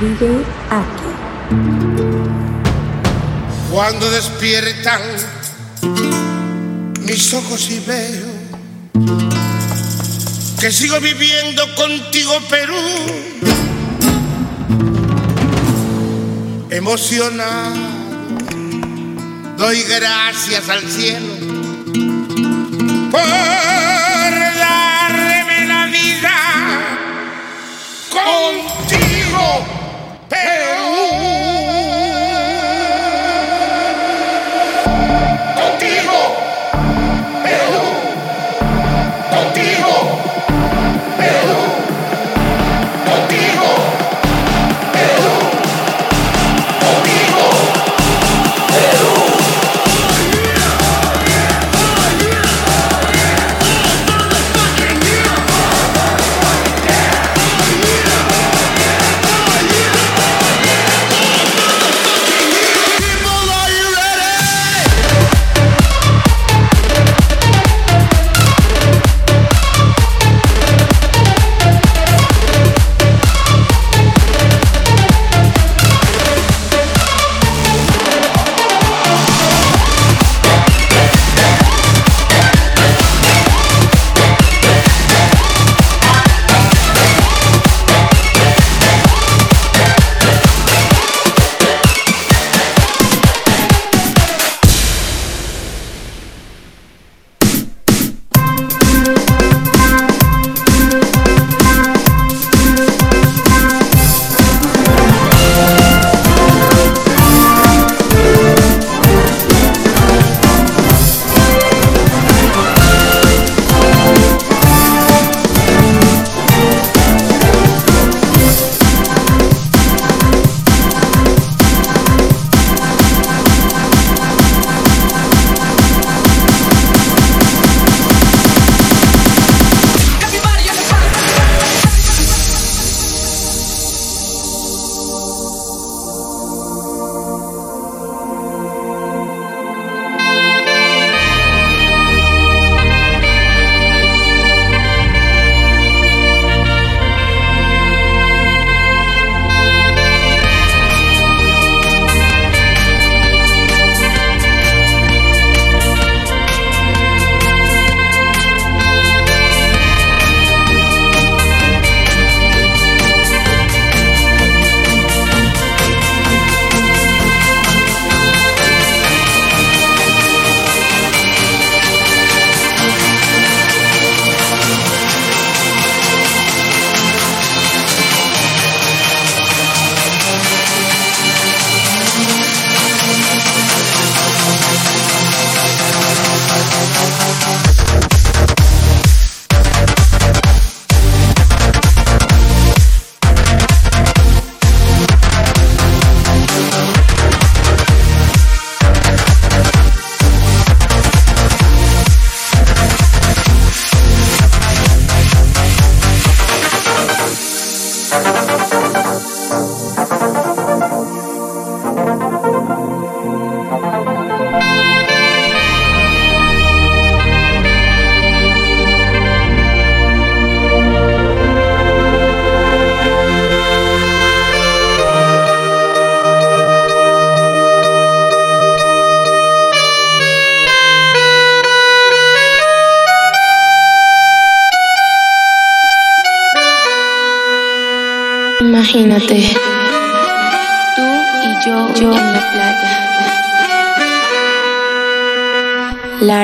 Vive aquí. Cuando despiertan mis ojos y veo que sigo viviendo contigo, Perú. Emocionado, doy gracias al cielo.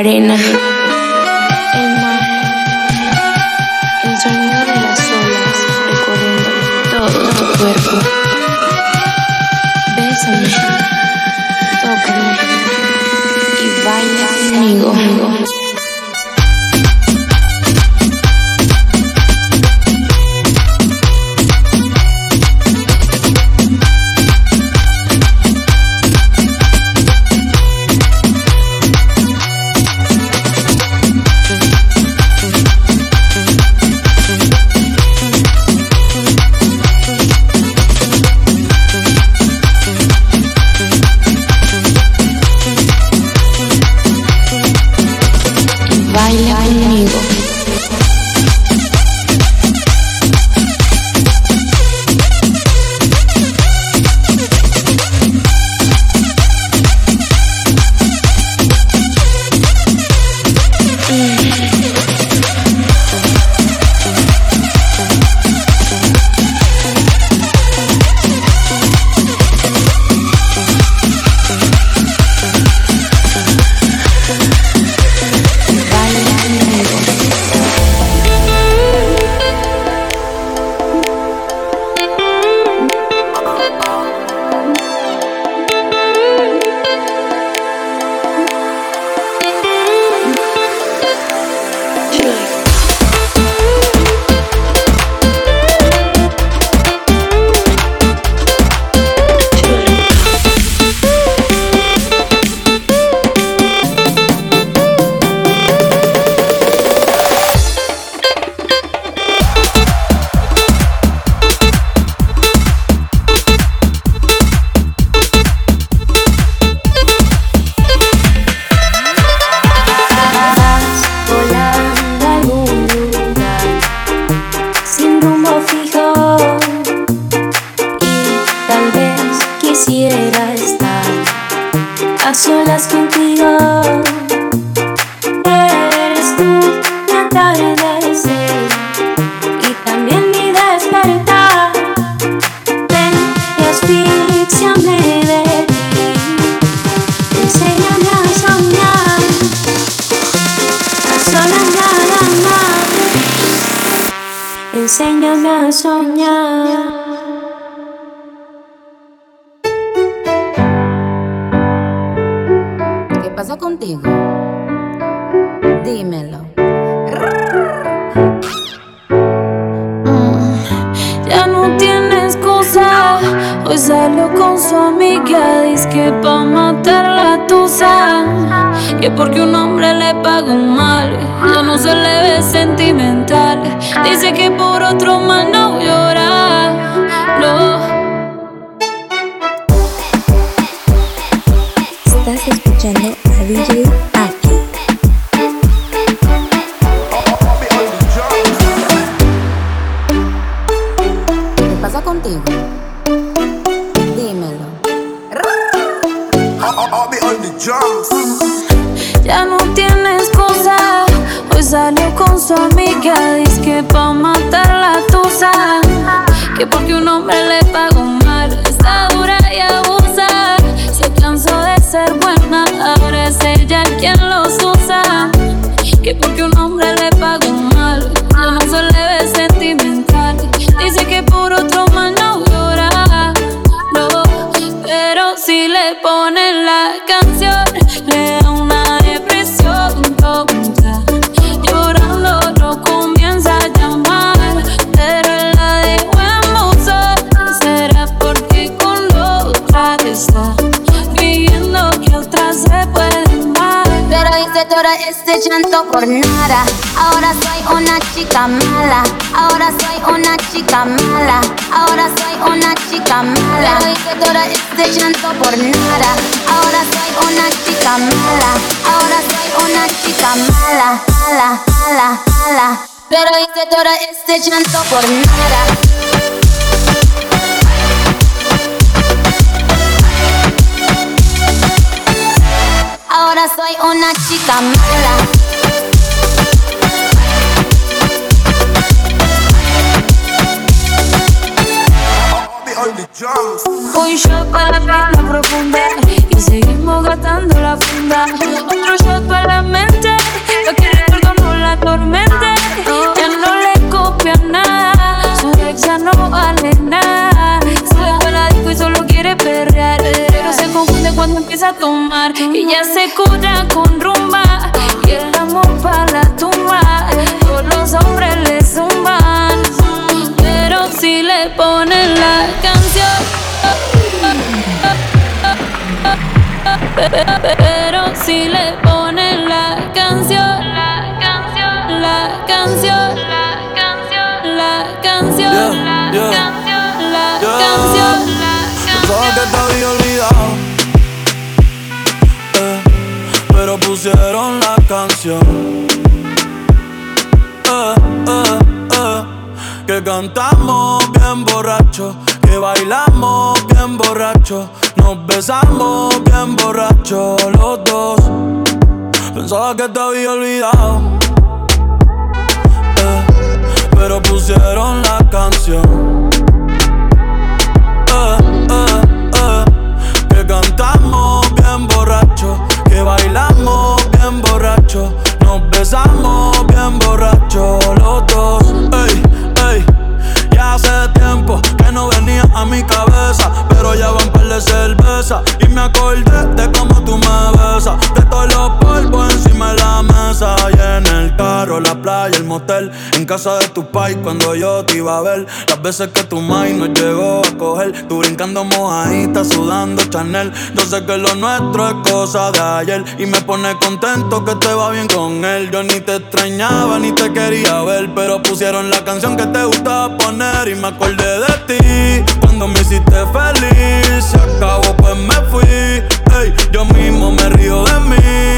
arena. for cuando yo te iba a ver. Las veces que tu mind no llegó a coger. Tú brincando mojadita, sudando Chanel. Yo sé que lo nuestro es cosa de ayer. Y me pone contento que te va bien con él. Yo ni te extrañaba ni te quería ver. Pero pusieron la canción que te gustaba poner. Y me acordé de ti cuando me hiciste feliz. Se acabó, pues me fui. Hey, yo mismo me río de mí.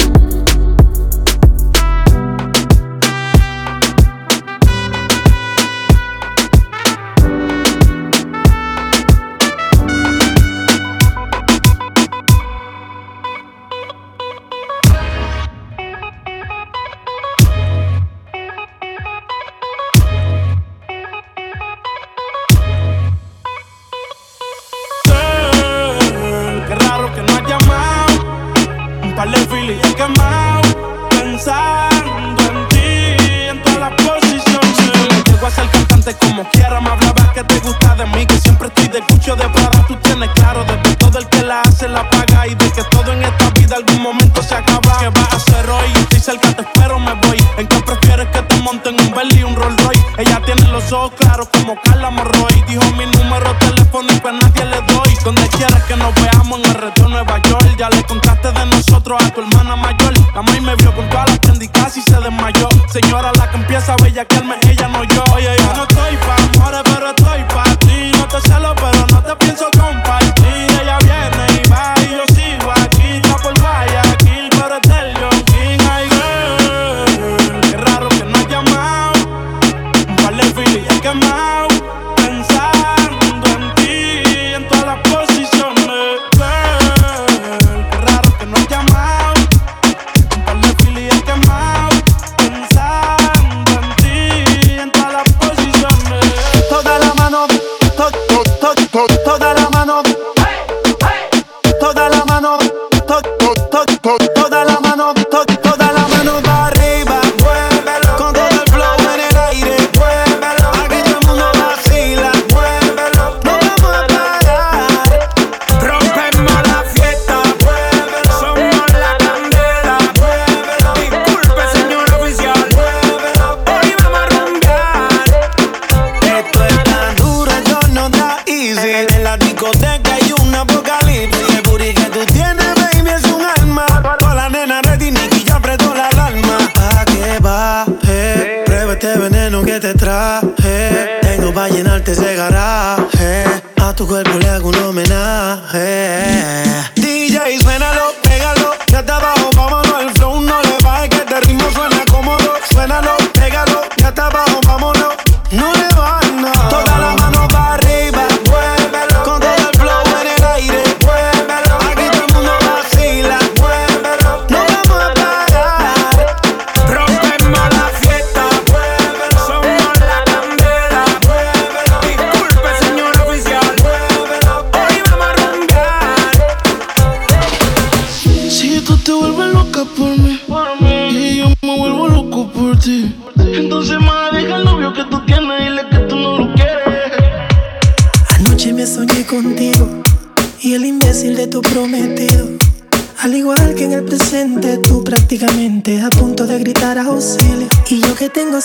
Tengo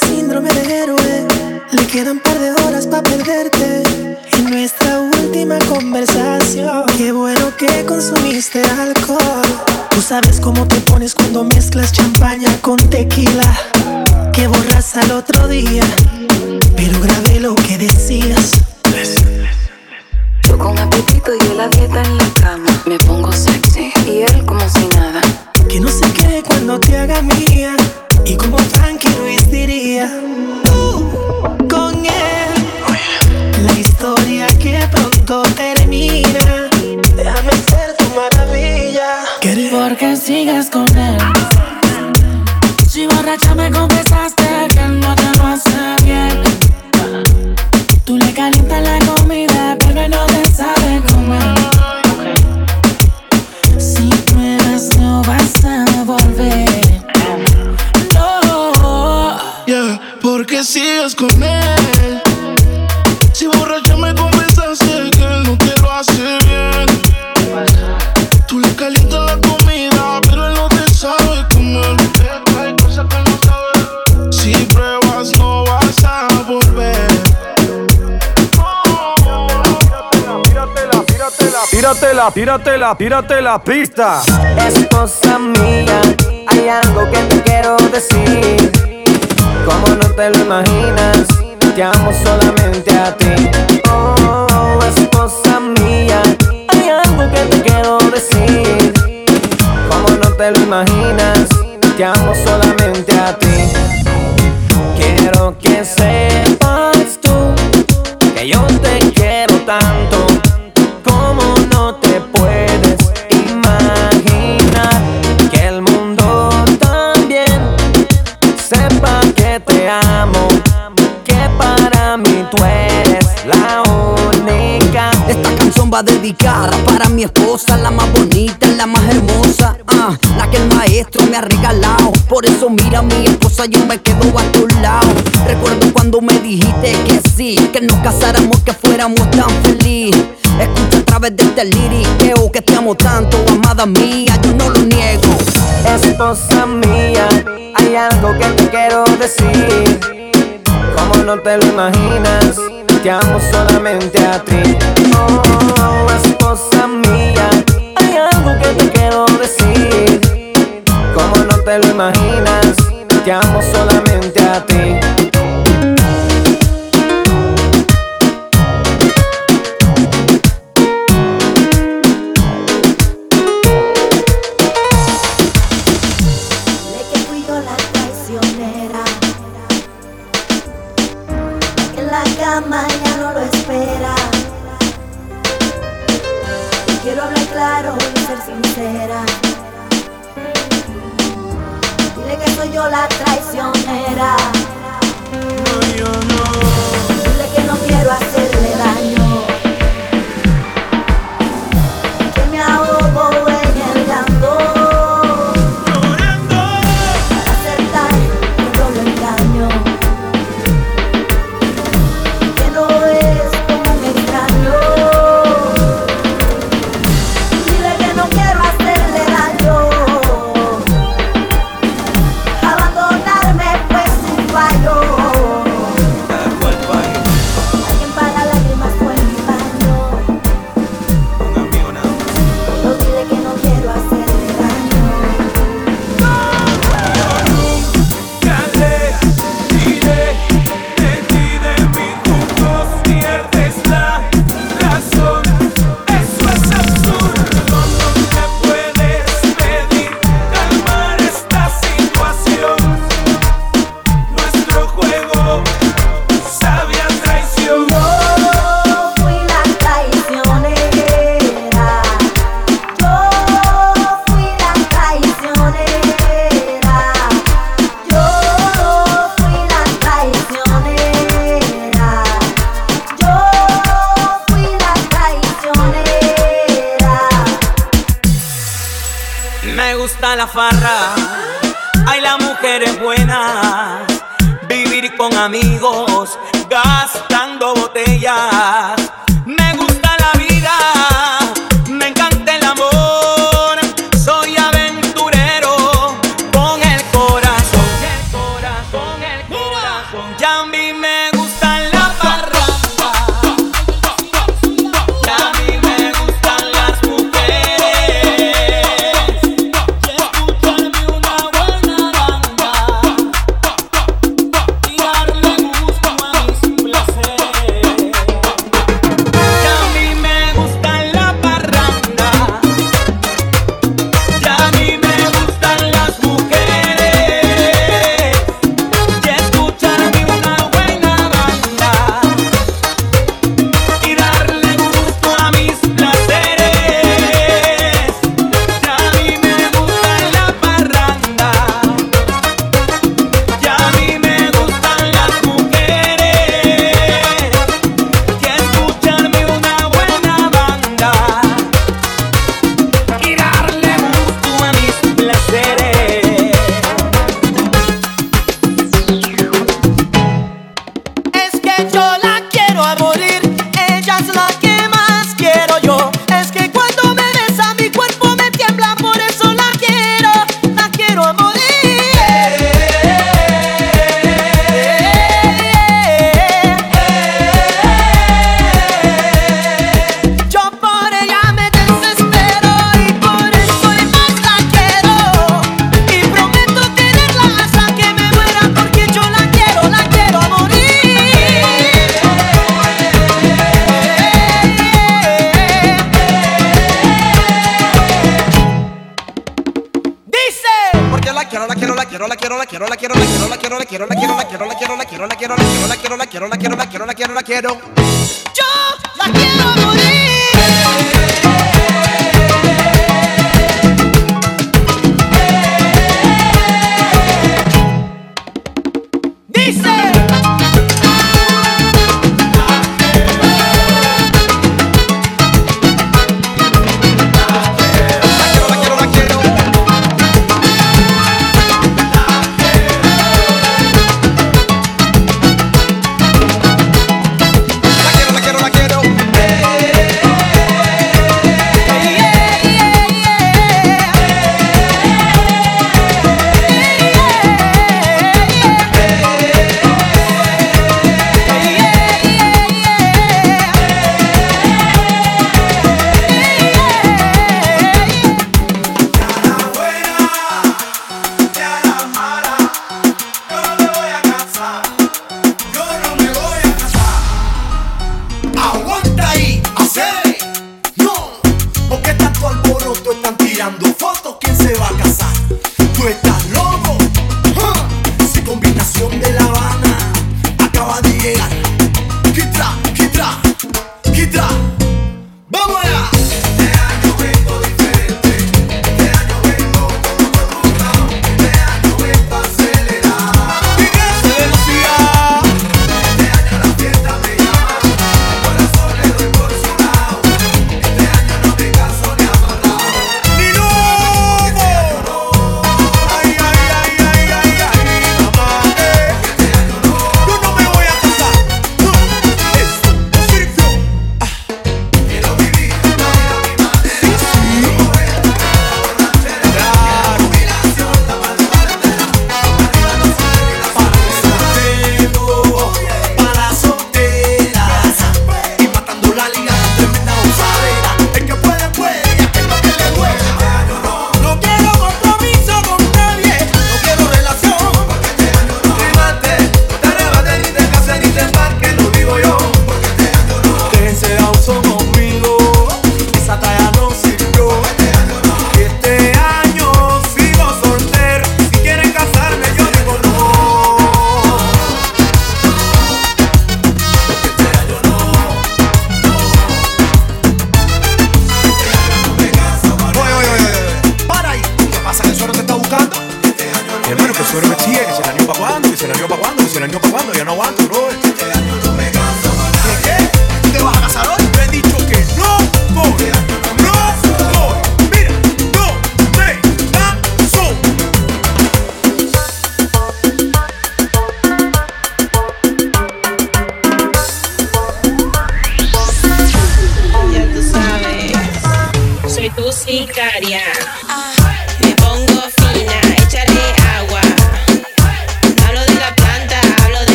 tírate la pista. Yo me quedo a tu lado. Recuerdo cuando me dijiste que sí, que nos casáramos, que fuéramos tan felices. Escucha a través de este liriqueo que te amo tanto, amada mía, yo no lo niego. Esposa mía, hay algo que te quiero decir. Como no te lo imaginas, te amo solamente a ti. Oh, esposa mía, hay algo que te quiero decir. Como no te lo imaginas, te amo solamente a ti.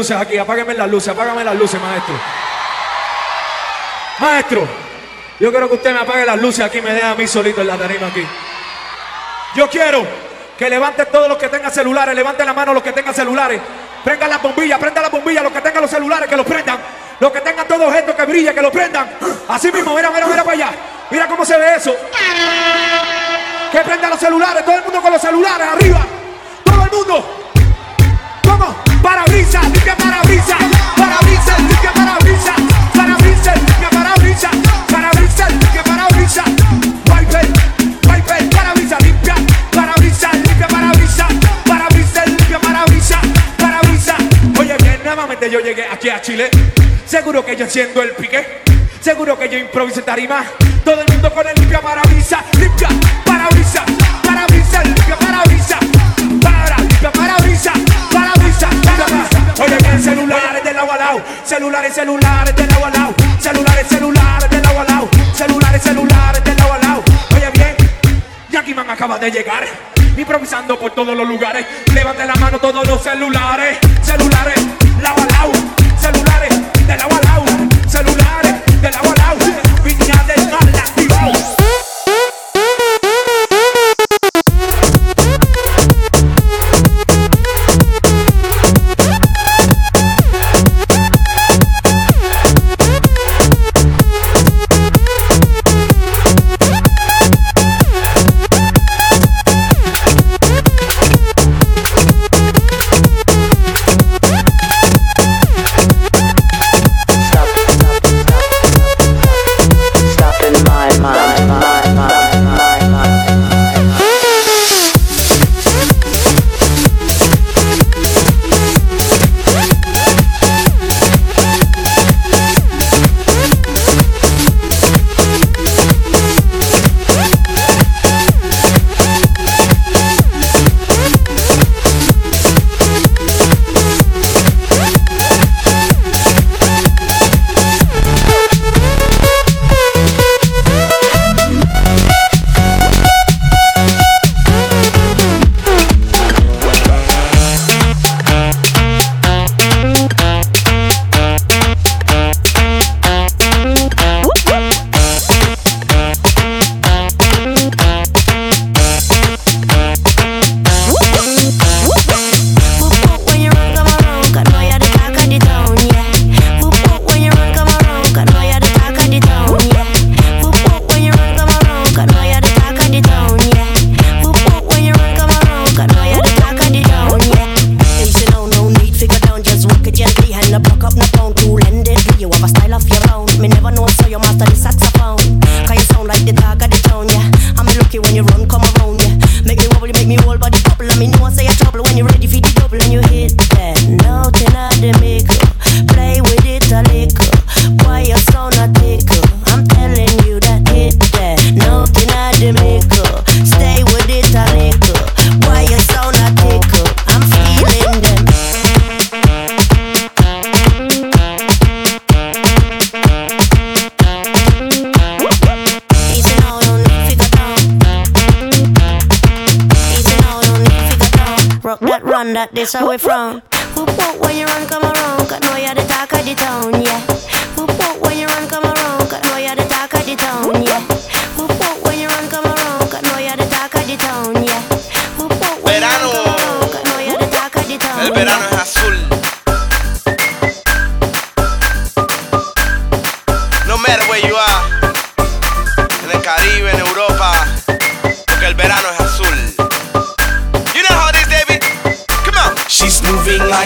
Luces aquí, apágueme las luces, apágame las luces, maestro. Maestro, yo quiero que usted me apague las luces aquí, me deje a mí solito en la tarima aquí. Yo quiero que levanten todos los que tengan celulares, levanten la mano los que tengan celulares, prendan las bombillas, prendan las bombillas, los que tengan los celulares, que los prendan, los que tengan todos estos que brillen, que los prendan. Así mismo, mira, mira, mira para allá, mira cómo se ve eso. Que prendan los celulares, todo el mundo con los celulares, arriba, aquí a Chile, seguro que yo enciendo el pique, seguro que yo improviso tarima, todo el mundo con el limpia parabrisas, limpia parabrisas, parabrisas, limpia parabrisas, para, limpia parabrisas, parabrisas, parabrisas. Oye, bien, celulares del agua al lado, celulares, celulares del agua al lado, celulares, celulares del agua al lado, celulares, celulares del agua al lado. Oye, bien, Jackie Man acaba de llegar, improvisando por todos los lugares. Levanten la mano todos los celulares, celulares, lado a lado, de lado a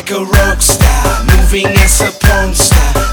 like a rock star, moving as a porn star.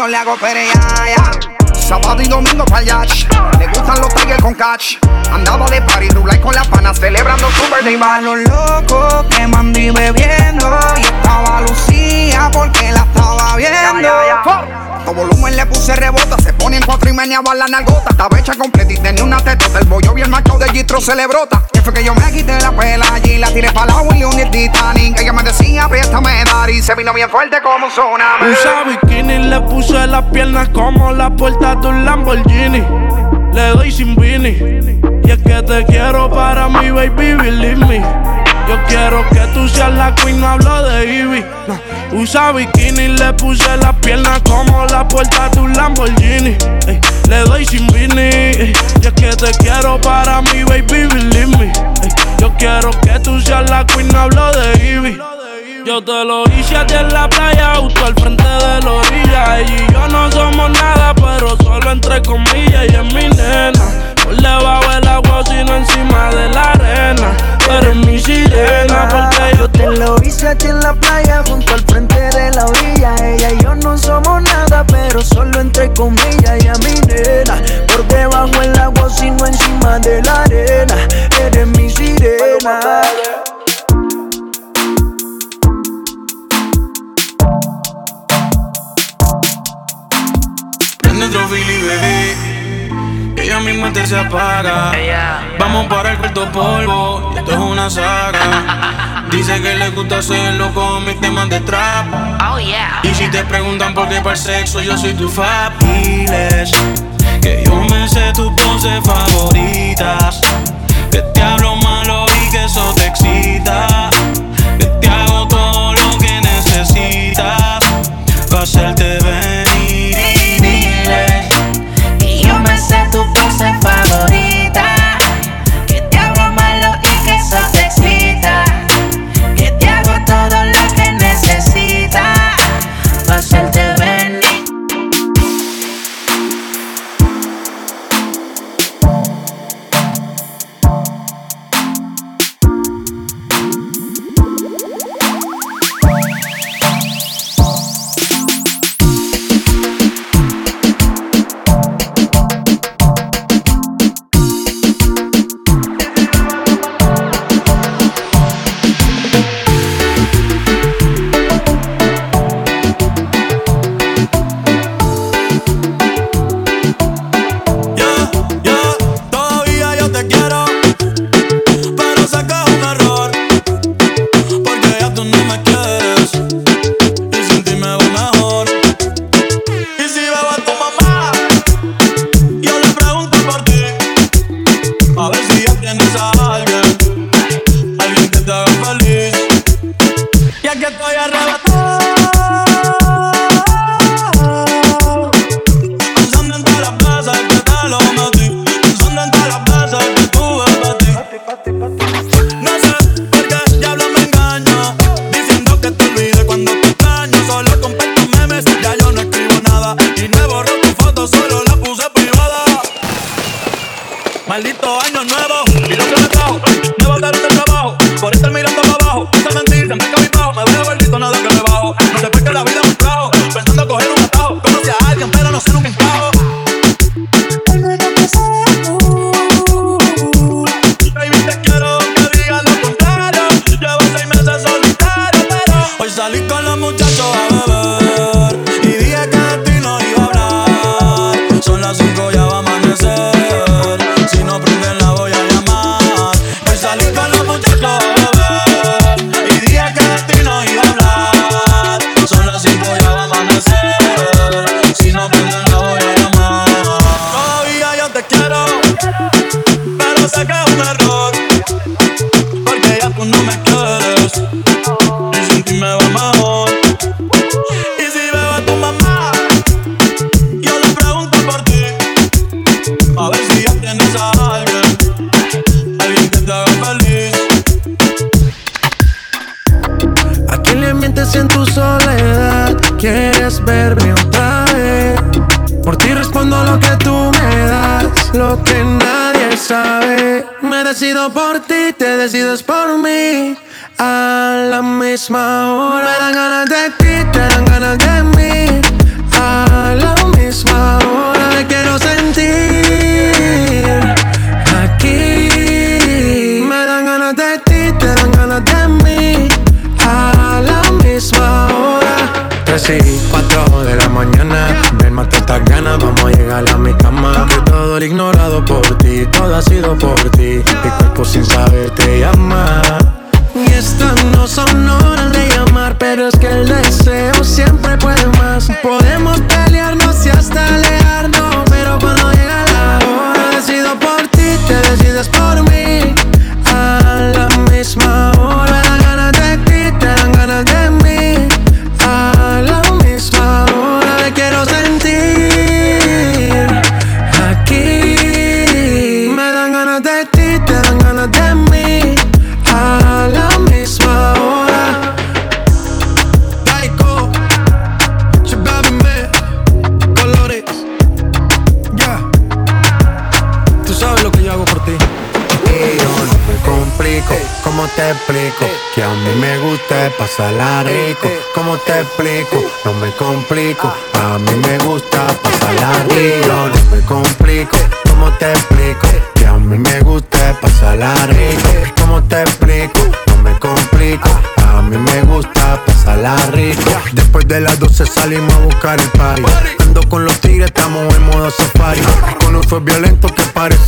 Cuando le hago perea, ya. Sábado y domingo pa'l yacht. Le gustan los tigres con catch. Andaba de party, rulay con las panas, celebrando su birthday los locos quemando y bebiendo. Y estaba Lucía porque la estaba viendo. Volumen le puse rebota, se pone en cuatro y meneaba la nalgota. Estaba hecha completa y tenía una tetota. El bollo bien marcado de Gistro se le brota. Y fue que yo me quité la pela allí, la tiré para la Willy y el Titanic. Ella me decía, apriétame, dar y se vino bien fuerte como un tsunami. Usa bikini, le puse las piernas como la puerta de un Lamborghini. Le doy sin vini. Y es que te quiero para mi baby, believe me. Yo quiero que tú seas la queen, no hablo de Ivy. Usa bikini, le puse las piernas como la puerta de un Lamborghini. Le doy sin vini. Y es que te quiero para mi baby, believe me. Yo quiero que tú seas la queen, no hablo de Ivy. Yo te lo hice a ti en la playa, justo al frente de la orilla. Ella y yo no somos nada, pero solo entre comillas. Y es mi nena, por debajo del agua, sino encima de la arena. Pero es mi sirena, porque yo Te lo hice aquí en la playa, junto al frente de la orilla. Ella y yo no somos nada, pero solo entre comillas. Y a mi nena, por debajo del agua, sino encima de la arena. Eres mi sirena. Prende otro Philly, bebé. Que ya mi mente se apaga. Vamos para el cuarto polvo. Esto es una saga. Dice que le gusta hacerlo con mis temas de trap. Oh yeah. Y si te preguntan por qué para el sexo, yo soy tu fabiles. Que yo me sé tus poses favoritas. Que te hablo malo y que eso te excita. Que te hago todo lo que necesitas. Pa' hacerte venir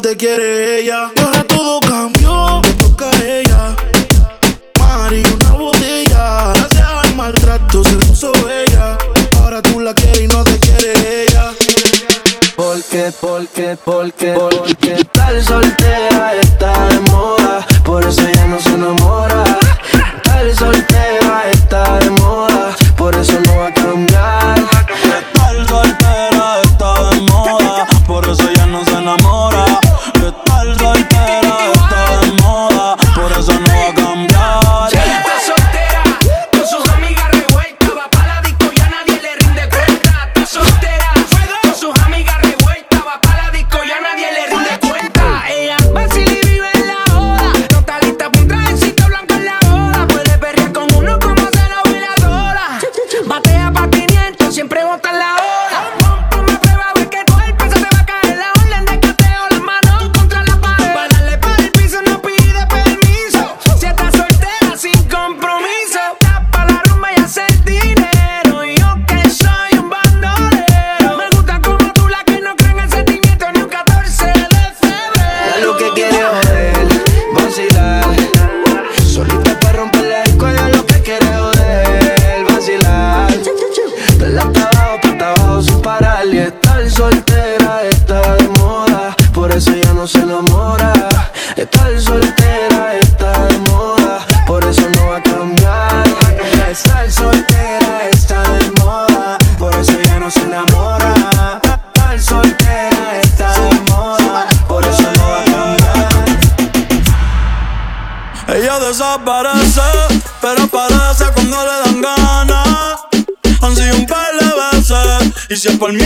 te quiere ella. Y ahora todo cambió, me toca a ella. Mari, una botella. Gracias al maltrato se puso ella. Ahora tú la quieres y no te quiere ella. Porque, porque, porque, porque tal soltera está de moda. Por eso ya no se enamora. Tal soltera. Veces, y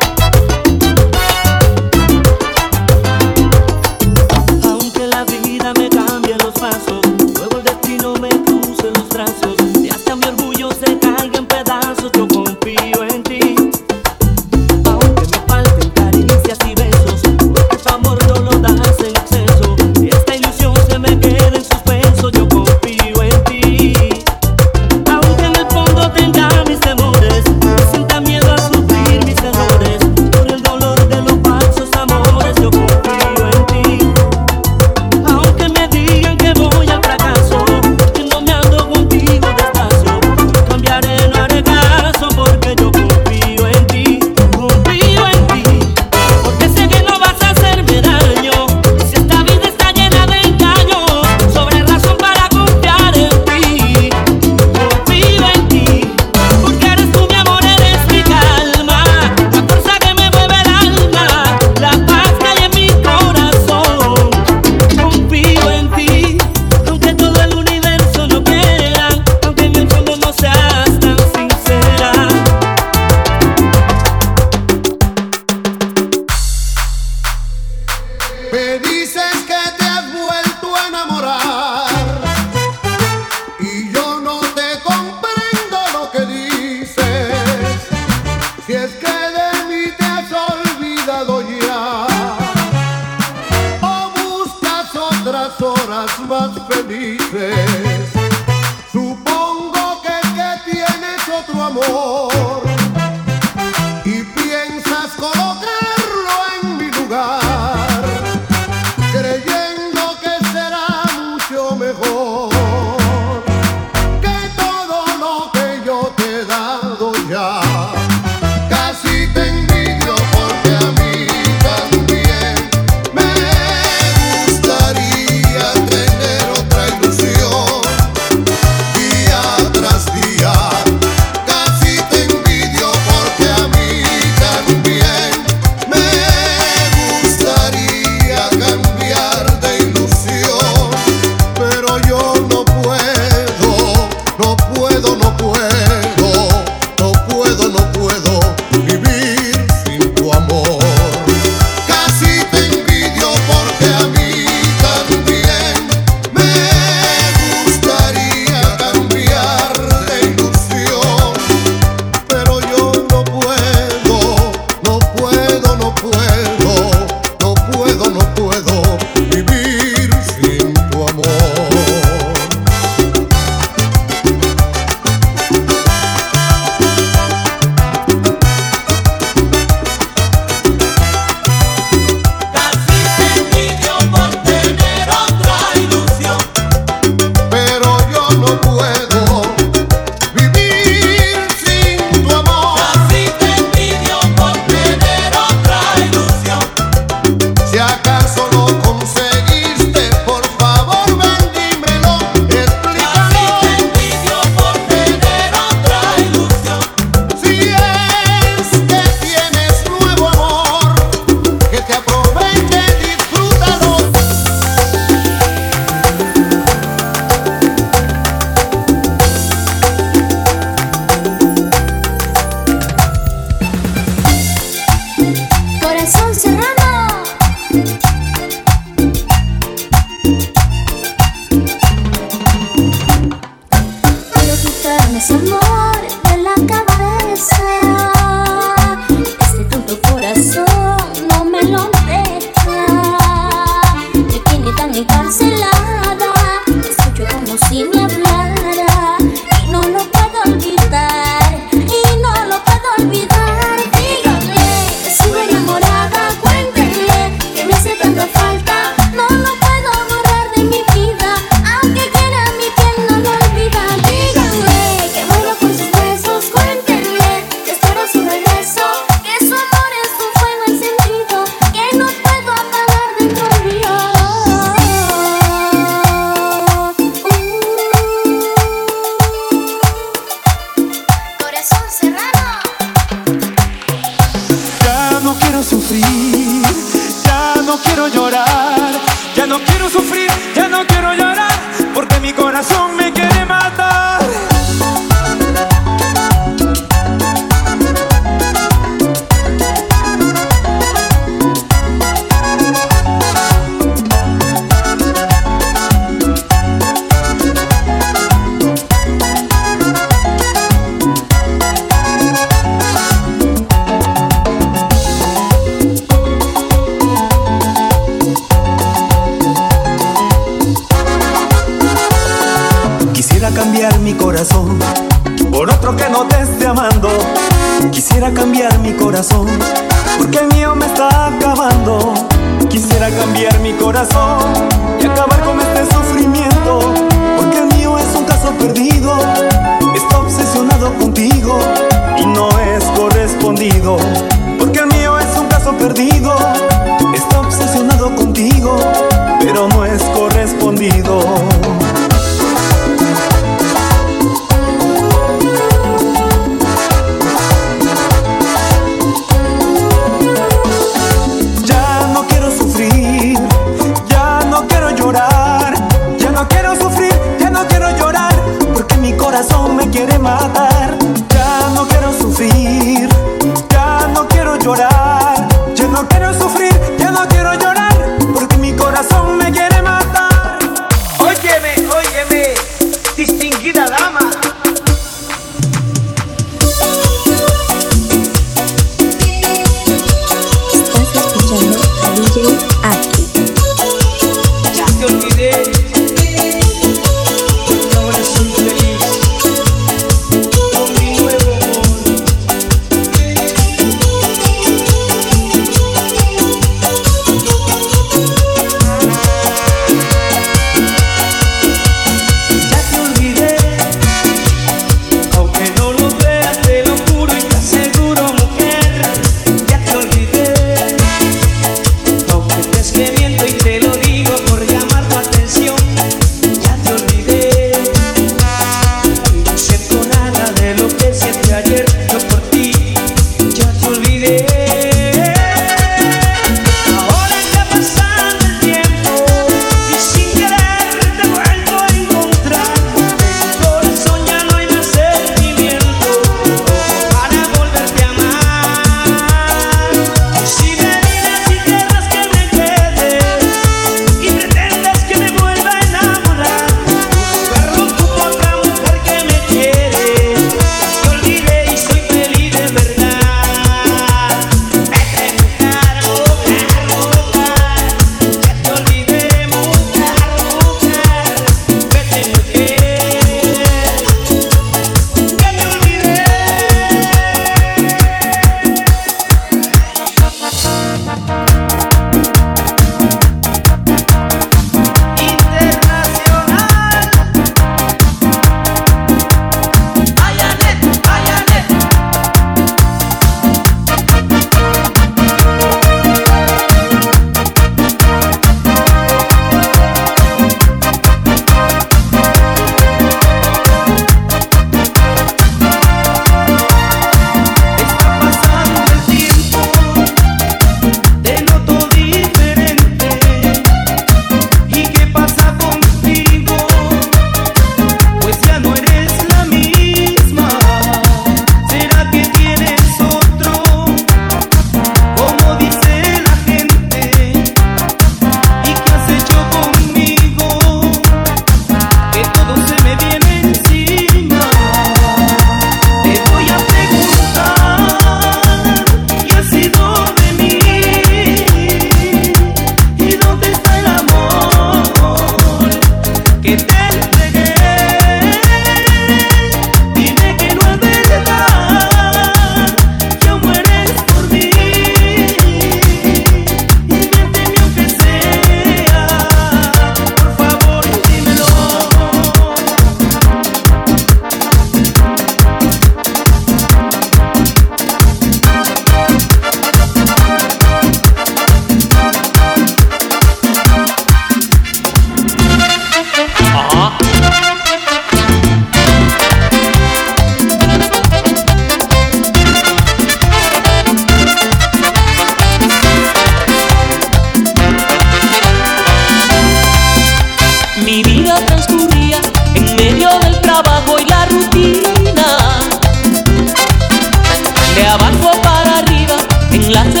la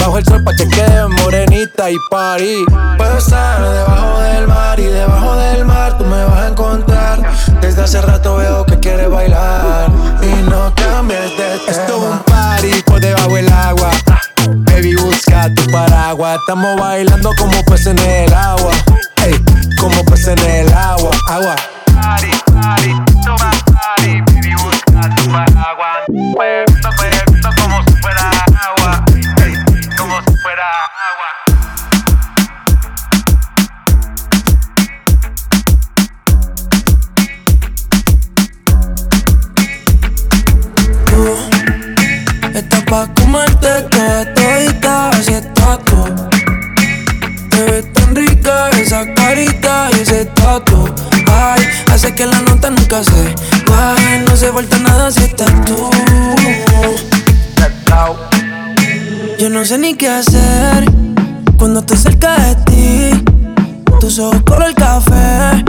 Bajo el sol pa' que quede morenita y party. Puedo estar debajo del mar y debajo del mar tú me vas a encontrar. Desde hace rato veo que quieres bailar y no cambies de tema. Esto es un party por debajo del agua. Baby, busca tu paraguas. Estamos bailando como peces en el agua. Ey, como peces en el agua. Agua. Party, party, toma party, baby, busca tu paraguas. Pa' comerte toda todita ese tatu Te ves tan rica esa carita y ese tatu Ay, hace que la nota nunca se baje No se falta nada si estás tú Yo no sé ni qué hacer cuando estoy cerca de ti Tus ojos color café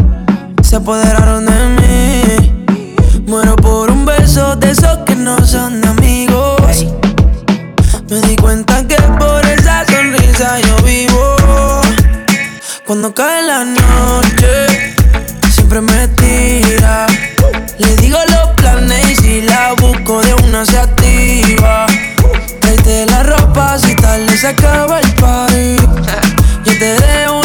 se apoderaron de mí. Muero por un beso de esos que no son amigos. Me di cuenta que por esa sonrisa yo vivo. Cuando cae la noche, siempre me tira. Le digo los planes y si la busco de una se activa. Tráete la ropa si tal se acaba el party. Yo te dejo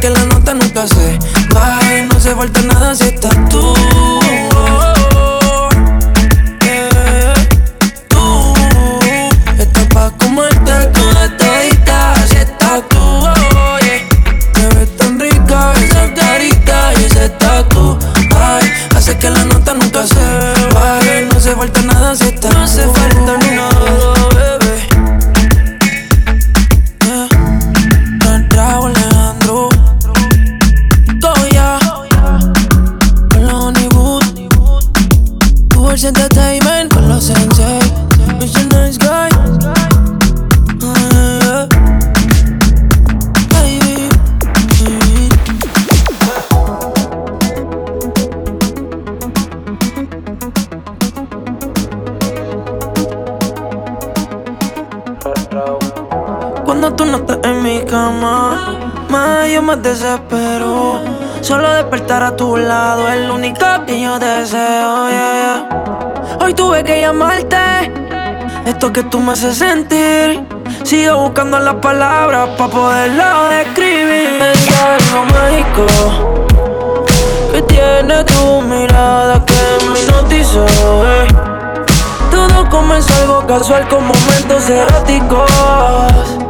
Que la nota nunca se baje No se falta nada si estás tú Tú no estás en mi cama, más yo me desespero. Solo despertar a tu lado es lo único que yo deseo. yeah, yeah. Hoy tuve que llamarte, esto que tú me haces sentir. Sigo buscando las palabras para poderlo describir. Es algo mágico que tiene tu mirada que me hipnotizó. eh. Todo comenzó algo casual con momentos eróticos.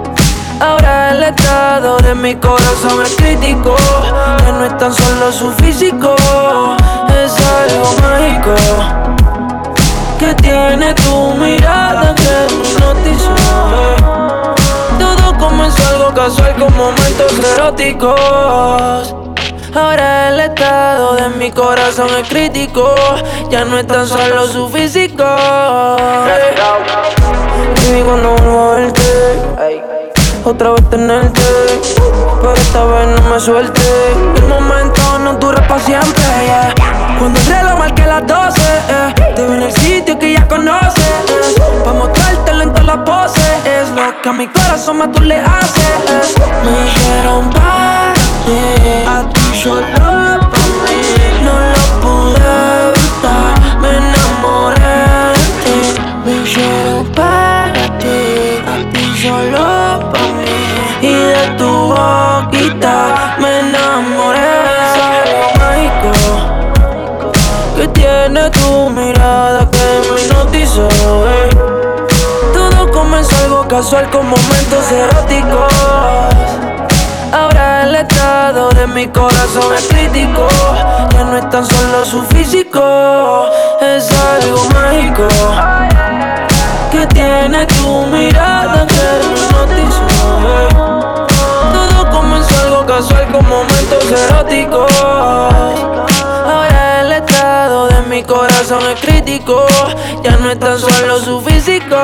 Ahora el estado de mi corazón es crítico. Que no es tan solo su físico, es algo mágico. Que tiene tu mirada que me hipnotizó. Todo comenzó algo casual con momentos eróticos. Ahora el estado de mi corazón es crítico. Ya no es tan solo su físico. Baby, cuando vuelvo a verte, otra vez tenerte. Pero esta vez no me suelte. El momento no dura para siempre. yeah. Cuando el reloj marque las 12, eh, te veo en el sitio que ya conoces. eh, Pa' mostrártelo en todas las poses. Es lo que a mi corazón más tú le haces. Me dijeron para a ti solo para mí. No lo pude evitar, me enamoré tu boquita me enamoré. Algo mágico que tiene tu mirada que me hipnotizó. eh. Todo comenzó algo casual con momentos eróticos. Ahora el estado de mi corazón es crítico. Ya no es tan solo su físico, es algo mágico. Que tiene tu mirada que me hipnotizó. eh. Casual con momentos eróticos. Ahora el estado de mi corazón es crítico. Ya no es tan solo su físico.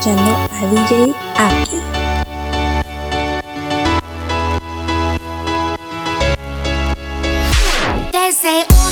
escuchando a DJ They say.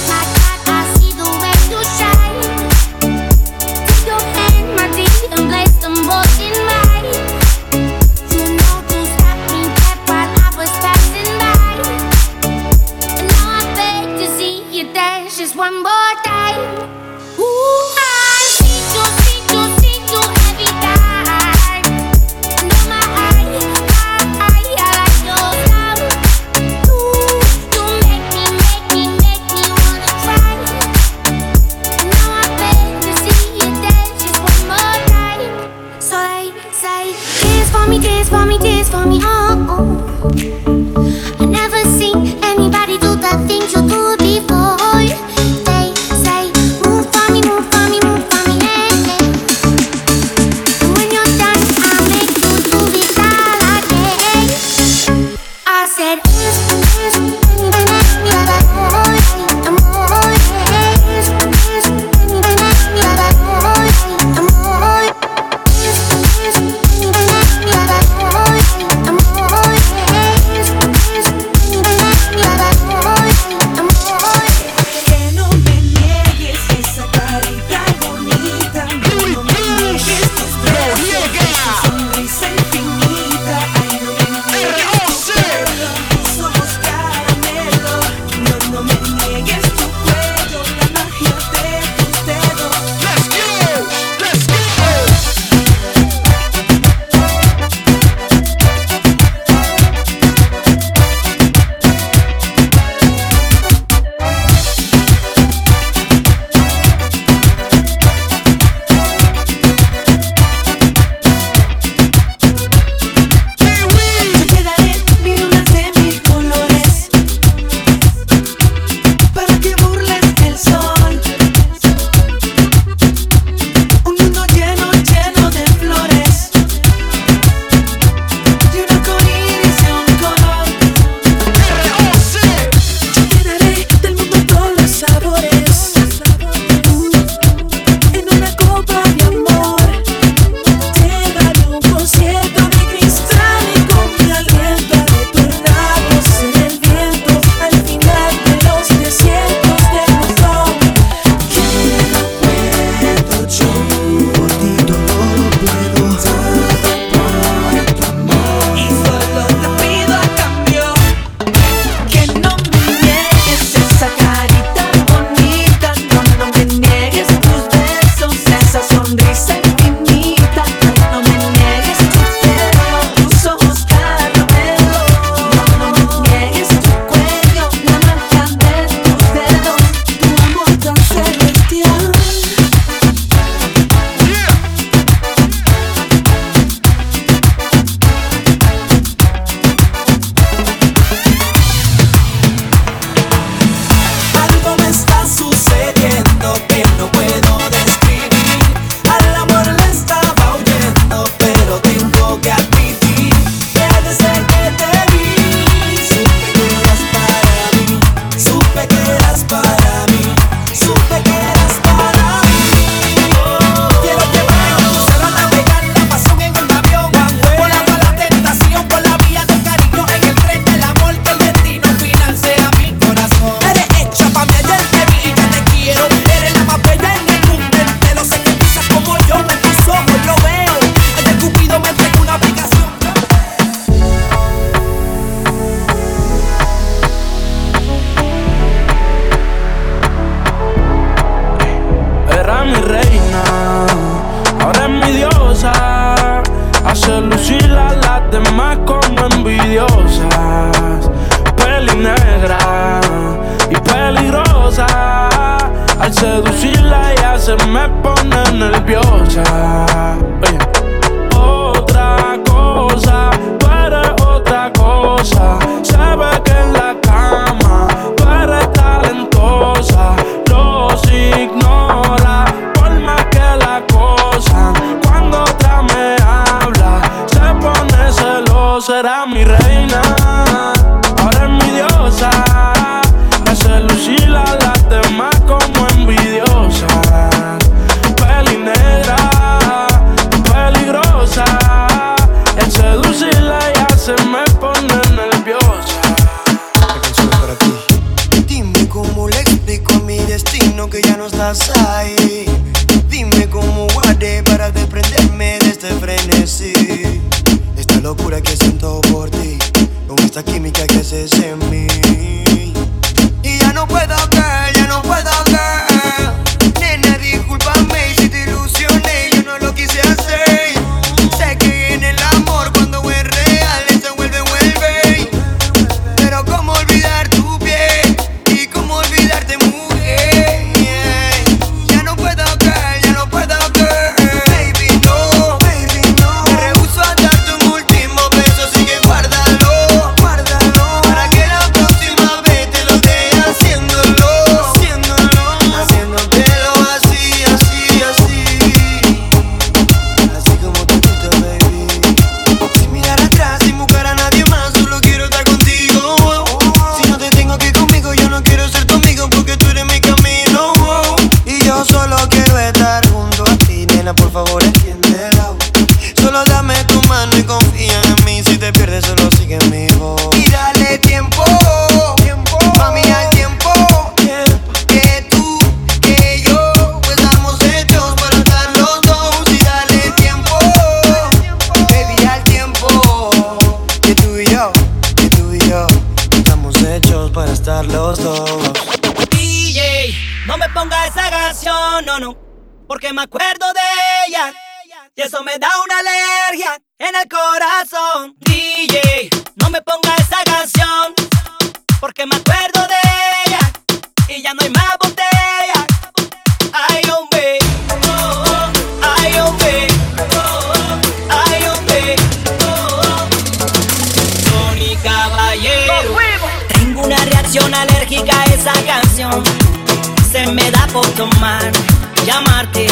Llamarte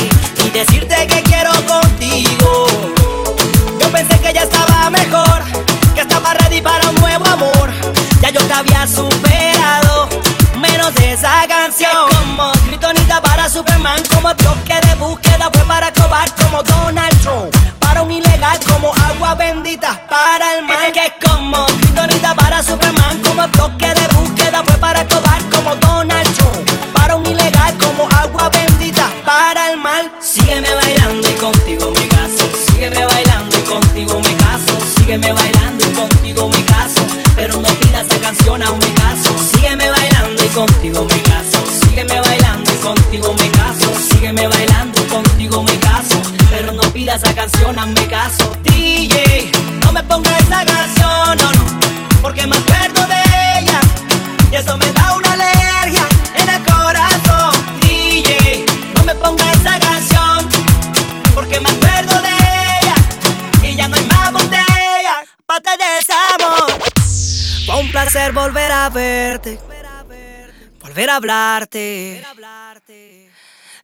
y decirte que quiero contigo. Yo pensé que ya estaba mejor, que estaba ready para un nuevo amor. Ya yo te había superado, menos de esa canción. Como Kryptonita para Superman, como toque de búsqueda fue para cobar como Donald Trump. Para un ilegal como agua bendita para el mal. Que como Kryptonita para Superman, como toque de canción a mi caso. DJ, no me pongas esa canción, no, no. Porque me acuerdo de ella. Y eso me da una alergia en el corazón. DJ, no me pongas esa canción. Porque me acuerdo de ella. Y ya no hay más botella. Pa' te desamor. Fue un placer volver a verte. Volver a hablarte.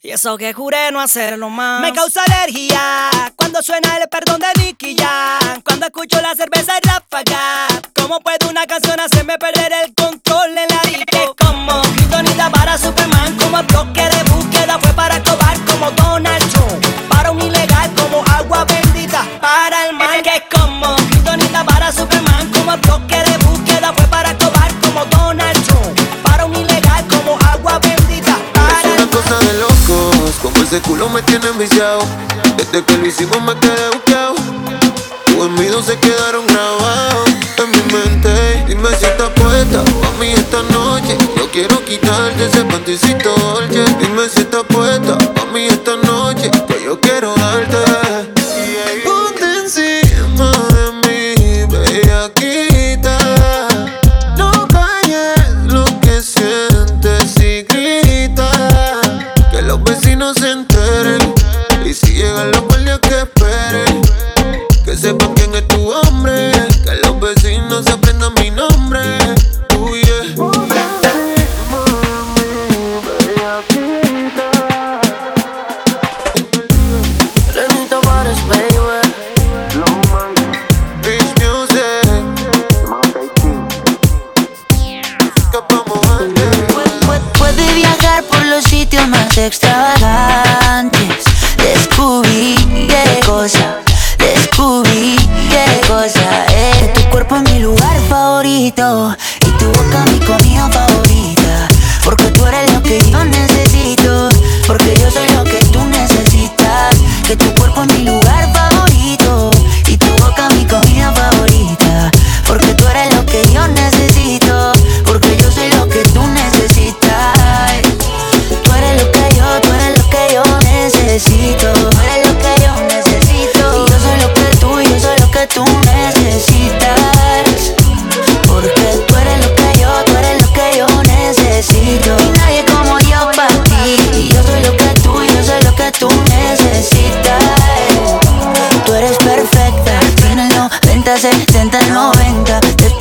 Y eso que juré no hacerlo más. Me causa alergia cuando suena el perdón de Nicky Jam. Cuando escucho la cerveza y ráfaga. ¿Cómo puede una canción hacerme perder el control en la disco? Como Kryptonita para Superman. Como bloque de búsqueda fue para cobar como Donald Trump. Para un ilegal como agua bendita para el mal. Que como Kryptonita para Superman. Como bloque de ese culo me tiene enviciado. Desde que lo hicimos me quedé buqueado. Tus envidios se quedaron grabados en mi mente. Dime si estás puesta pa' mí esta noche. Yo quiero quitarte ese panticito dolce. Dime si estás puesta pa' mí esta noche. Que yo quiero darte.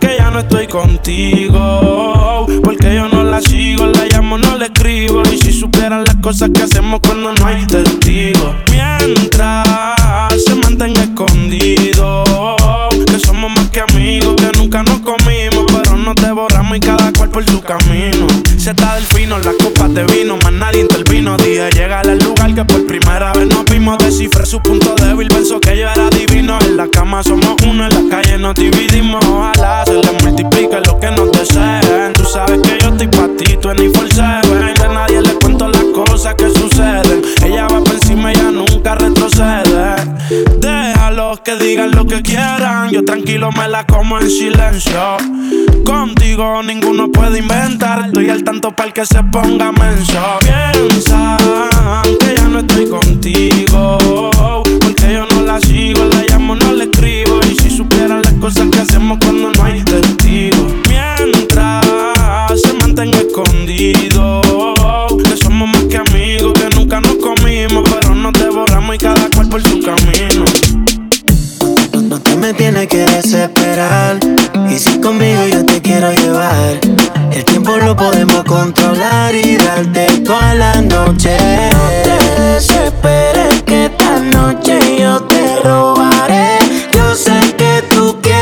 Que ya no estoy contigo. Porque yo no la sigo, la llamo, no la escribo. Y si supieran las cosas que hacemos cuando no hay testigos. Mientras se mantenga escondido. Que somos más que amigos, que nunca nos comimos. Pero nos devoramos y cada cual por su camino. Se está del fino, las copas de vino, más nadie intervino. Dije, llega al lugar que por primera vez nos mismo descifré su punto débil. Pensó que yo era divino. En la cama somos uno, en la calle nos dividimos. Ojalá se le multiplique lo que nos deseen. Tú sabes que yo estoy pa' ti, 24 Que digan lo que quieran. Yo tranquilo me la como en silencio. Contigo ninguno puede inventar. Estoy al tanto para el que se ponga menso. Piensan que ya no estoy contigo. Porque yo no la sigo, la llamo, no la escribo. Y si supieran las cosas que hacemos cuando no hay testigos. Mientras se mantenga escondido. Que somos más que amigos, que nunca nos comimos. Pero nos devoramos y cada cual por su camino. No te me tienes que desesperar. Y si conmigo yo te quiero llevar, el tiempo lo podemos controlar y darte toda la noche. No te desesperes que esta noche yo te robaré. Yo sé que tú quieres,